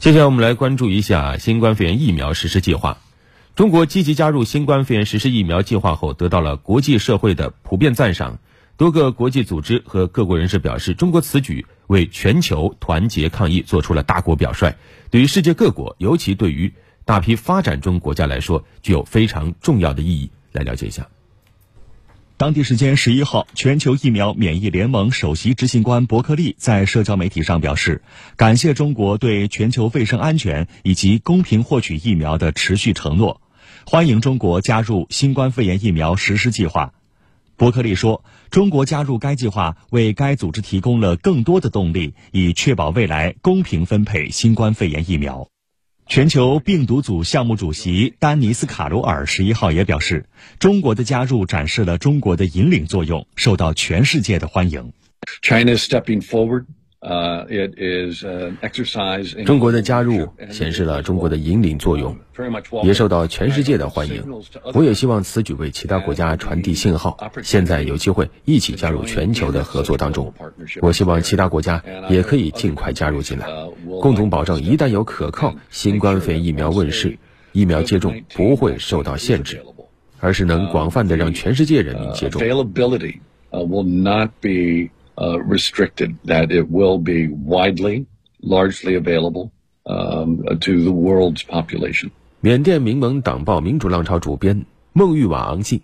接下来我们来关注一下新冠肺炎疫苗实施计划。中国积极加入新冠肺炎实施疫苗计划后，得到了国际社会的普遍赞赏。多个国际组织和各国人士表示，中国此举为全球团结抗疫做出了大国表率，对于世界各国，尤其对于大批发展中国家来说，具有非常重要的意义。来了解一下。当地时间十一号，全球疫苗免疫联盟首席执行官伯克利在社交媒体上表示，感谢中国对全球卫生安全以及公平获取疫苗的持续承诺，欢迎中国加入新冠肺炎疫苗实施计划。伯克利说，中国加入该计划为该组织提供了更多的动力，以确保未来公平分配新冠肺炎疫苗。全球病毒组项目主席丹尼斯·卡罗尔十一号也表示，中国的加入展示了中国的引领作用，受到全世界的欢迎。China stepping forward. 呃，it is an exercise. 中国的加入显示了中国的引领作用，也受到全世界的欢迎。我也希望此举为其他国家传递信号，现在有机会一起加入全球的合作当中。我希望其他国家也可以尽快加入进来，共同保证一旦有可靠新冠肺炎疫苗问世，疫苗接种不会受到限制，而是能广泛的让全世界人民接种。Uh, restricted, that it will be widely, largely available um, to the world's population. 缅甸民盟党报《民主浪潮》主编孟玉瓦昂信。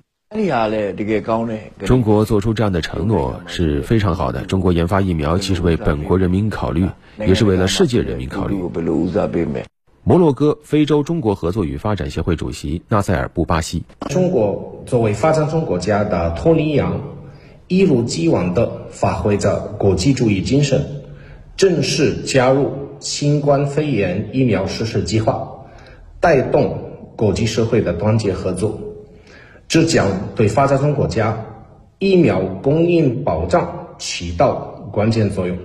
中国做出这样的承诺是非常好的。中国研发疫苗既是为本国人民考虑，也是为了世界人民考虑。摩洛哥非洲中国合作与发展协会主席纳塞尔布巴西：中国作为发展中国家的托尼羊。一如既往地发挥着国际主义精神，正式加入新冠肺炎疫苗实施计划，带动国际社会的团结合作。这将对发展中国家疫苗供应保障起到关键作用。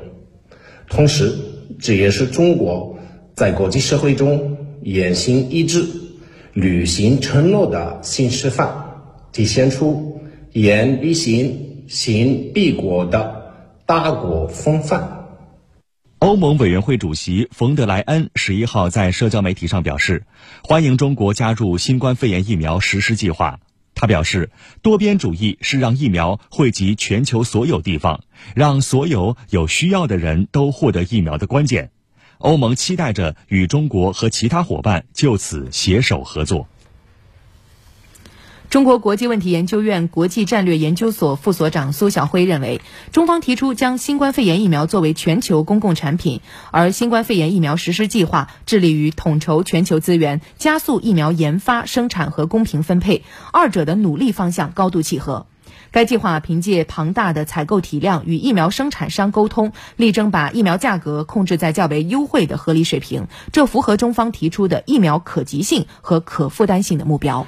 同时，这也是中国在国际社会中言行一致、履行承诺的新示范，体现出言必行。行必果的大国风范。欧盟委员会主席冯德莱恩十一号在社交媒体上表示，欢迎中国加入新冠肺炎疫苗实施计划。他表示，多边主义是让疫苗惠及全球所有地方，让所有有需要的人都获得疫苗的关键。欧盟期待着与中国和其他伙伴就此携手合作。中国国际问题研究院国际战略研究所副所长苏晓辉认为，中方提出将新冠肺炎疫苗作为全球公共产品，而新冠肺炎疫苗实施计划致力于统筹全球资源，加速疫苗研发、生产和公平分配，二者的努力方向高度契合。该计划凭借庞大的采购体量与疫苗生产商沟通，力争把疫苗价格控制在较为优惠的合理水平，这符合中方提出的疫苗可及性和可负担性的目标。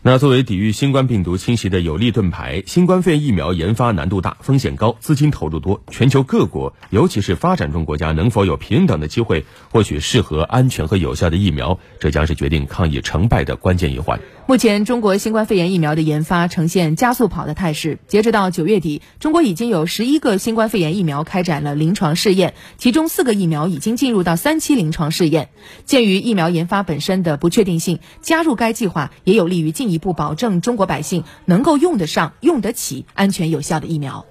那作为抵御新冠病毒侵袭的有力盾牌，新冠肺炎疫苗研发难度大、风险高、资金投入多，全球各国，尤其是发展中国家，能否有平等的机会获取适合、安全和有效的疫苗，这将是决定抗疫成败的关键一环。目前，中国新冠肺炎疫苗的研发呈现加速跑的态势。截止到九月底，中国已经有十一个新冠肺炎疫苗开展了临床试验，其中四个疫苗已经进入到三期临床试验。鉴于疫苗研发本身的不确定性，加入该计划也有利于进一步保证中国百姓能够用得上、用得起安全有效的疫苗。